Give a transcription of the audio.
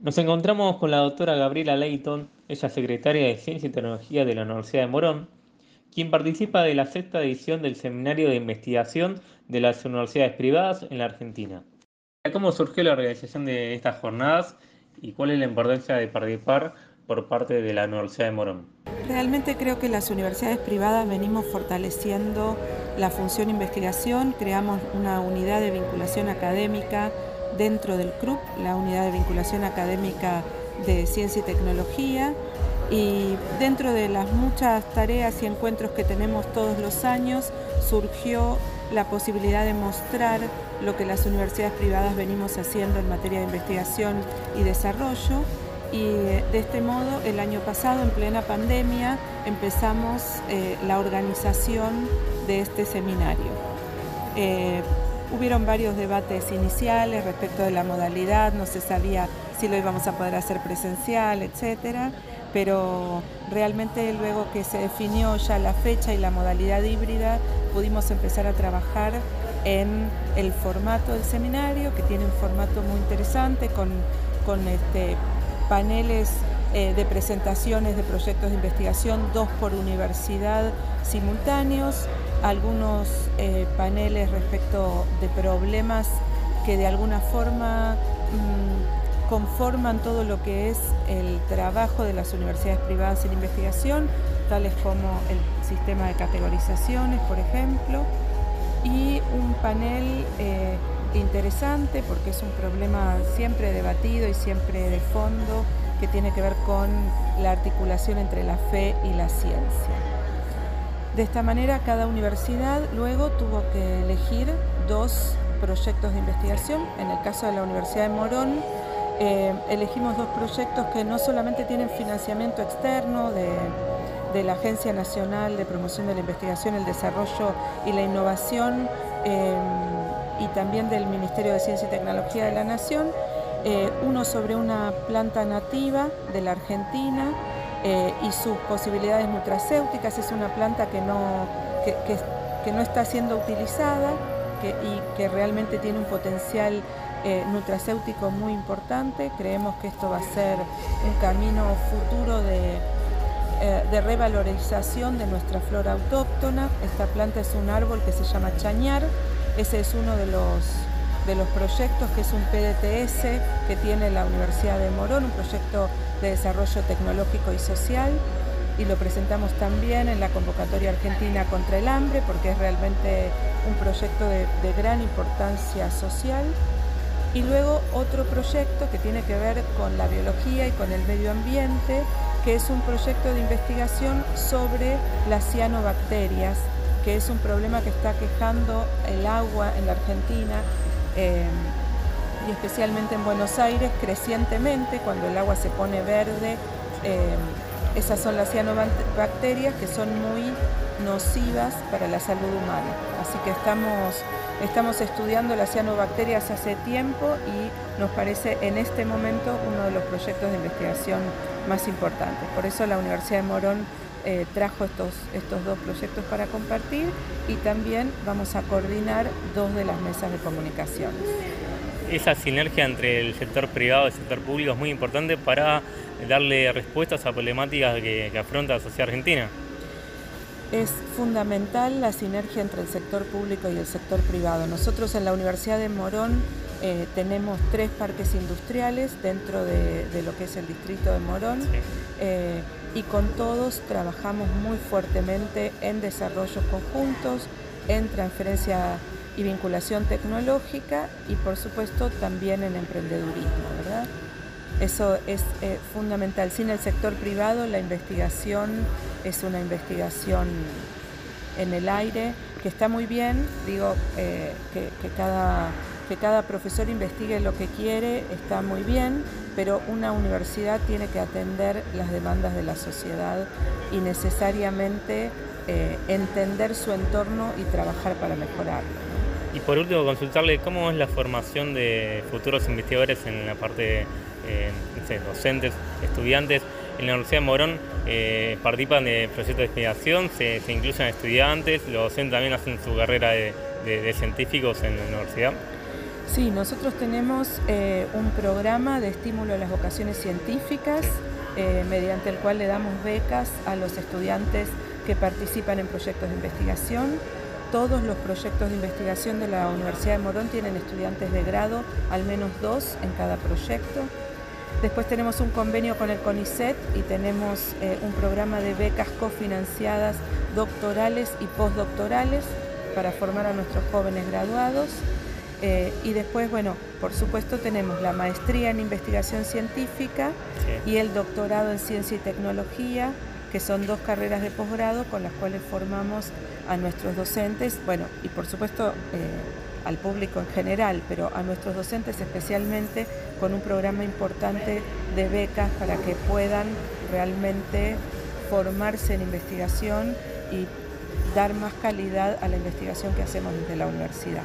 Nos encontramos con la doctora Gabriela Leighton, ella secretaria de Ciencia y Tecnología de la Universidad de Morón, quien participa de la sexta edición del Seminario de Investigación de las Universidades Privadas en la Argentina. ¿Cómo surgió la organización de estas jornadas y cuál es la importancia de participar por parte de la Universidad de Morón? Realmente creo que las universidades privadas venimos fortaleciendo la función investigación, creamos una unidad de vinculación académica dentro del CRUP, la unidad de vinculación académica de ciencia y tecnología. Y dentro de las muchas tareas y encuentros que tenemos todos los años, surgió la posibilidad de mostrar lo que las universidades privadas venimos haciendo en materia de investigación y desarrollo. Y eh, de este modo, el año pasado, en plena pandemia, empezamos eh, la organización de este seminario. Eh, Hubieron varios debates iniciales respecto de la modalidad, no se sabía si lo íbamos a poder hacer presencial, etcétera, pero realmente luego que se definió ya la fecha y la modalidad híbrida, pudimos empezar a trabajar en el formato del seminario, que tiene un formato muy interesante con, este, paneles eh, de presentaciones de proyectos de investigación, dos por universidad simultáneos, algunos eh, paneles respecto de problemas que de alguna forma mm, conforman todo lo que es el trabajo de las universidades privadas en investigación, tales como el sistema de categorizaciones, por ejemplo, y un panel eh, interesante porque es un problema siempre debatido y siempre de fondo que tiene que ver con la articulación entre la fe y la ciencia. De esta manera, cada universidad luego tuvo que elegir dos proyectos de investigación. En el caso de la Universidad de Morón, eh, elegimos dos proyectos que no solamente tienen financiamiento externo de, la Agencia Nacional de Promoción de la Investigación, el Desarrollo y la Innovación eh, y también del Ministerio de Ciencia y Tecnología de la Nación, eh, uno sobre una planta nativa de la Argentina, eh, y sus posibilidades nutracéuticas. Es una planta que no, que, no está siendo utilizada y que realmente tiene un potencial eh, nutracéutico muy importante. Creemos que esto va a ser un camino futuro de, eh, de revalorización de nuestra flora autóctona. Esta planta es un árbol que se llama chañar. Ese es uno de los de los proyectos, que es un PDTS que tiene la Universidad de Morón, un proyecto de desarrollo tecnológico y social, y lo presentamos también en la convocatoria argentina contra el hambre, porque es realmente un proyecto de, gran importancia social. Y luego otro proyecto que tiene que ver con la biología y con el medio ambiente, que es un proyecto de investigación sobre las cianobacterias, que es un problema que está quejando el agua en la Argentina eh, y especialmente en Buenos Aires crecientemente cuando el agua se pone verde. Eh, esas son las cianobacterias que son muy nocivas para la salud humana. Así que estamos, estamos estudiando las cianobacterias hace tiempo y nos parece en este momento uno de los proyectos de investigación más importantes. Por eso la Universidad de Morón eh, trajo estos, estos dos proyectos para compartir y también vamos a coordinar dos de las mesas de comunicaciones. Esa sinergia entre el sector privado y el sector público es muy importante para darle respuestas a problemáticas que, afronta la sociedad argentina. Es fundamental la sinergia entre el sector público y el sector privado. Nosotros en la Universidad de Morón eh, tenemos tres parques industriales dentro de, lo que es el distrito de Morón. Eh, y con todos trabajamos muy fuertemente en desarrollos conjuntos, en transferencia y vinculación tecnológica y por supuesto también en emprendedurismo, ¿verdad? Eso es eh, fundamental. Sin el sector privado la investigación es una investigación en el aire, que está muy bien, digo, eh, que, cada, que cada profesor investigue lo que quiere, está muy bien, pero una universidad tiene que atender las demandas de la sociedad y necesariamente eh, entender su entorno y trabajar para mejorarlo. Y por último, consultarle cómo es la formación de futuros investigadores en la parte eh, docentes, estudiantes. En la Universidad de Morón eh, participan de proyectos de investigación, se, incluyen estudiantes, los docentes también hacen su carrera de científicos en la universidad. Sí, nosotros tenemos eh, un programa de estímulo a las vocaciones científicas eh, mediante el cual le damos becas a los estudiantes que participan en proyectos de investigación. Todos los proyectos de investigación de la Universidad de Morón tienen estudiantes de grado, al menos dos en cada proyecto. Después tenemos un convenio con el CONICET y tenemos eh, un programa de becas cofinanciadas doctorales y postdoctorales para formar a nuestros jóvenes graduados. Eh, y después, bueno, por supuesto tenemos la maestría en investigación científica y el doctorado en ciencia y tecnología, que son dos carreras de posgrado con las cuales formamos a nuestros docentes, bueno, y por supuesto eh, al público en general, pero a nuestros docentes especialmente con un programa importante de becas para que puedan realmente formarse en investigación y dar más calidad a la investigación que hacemos desde la universidad.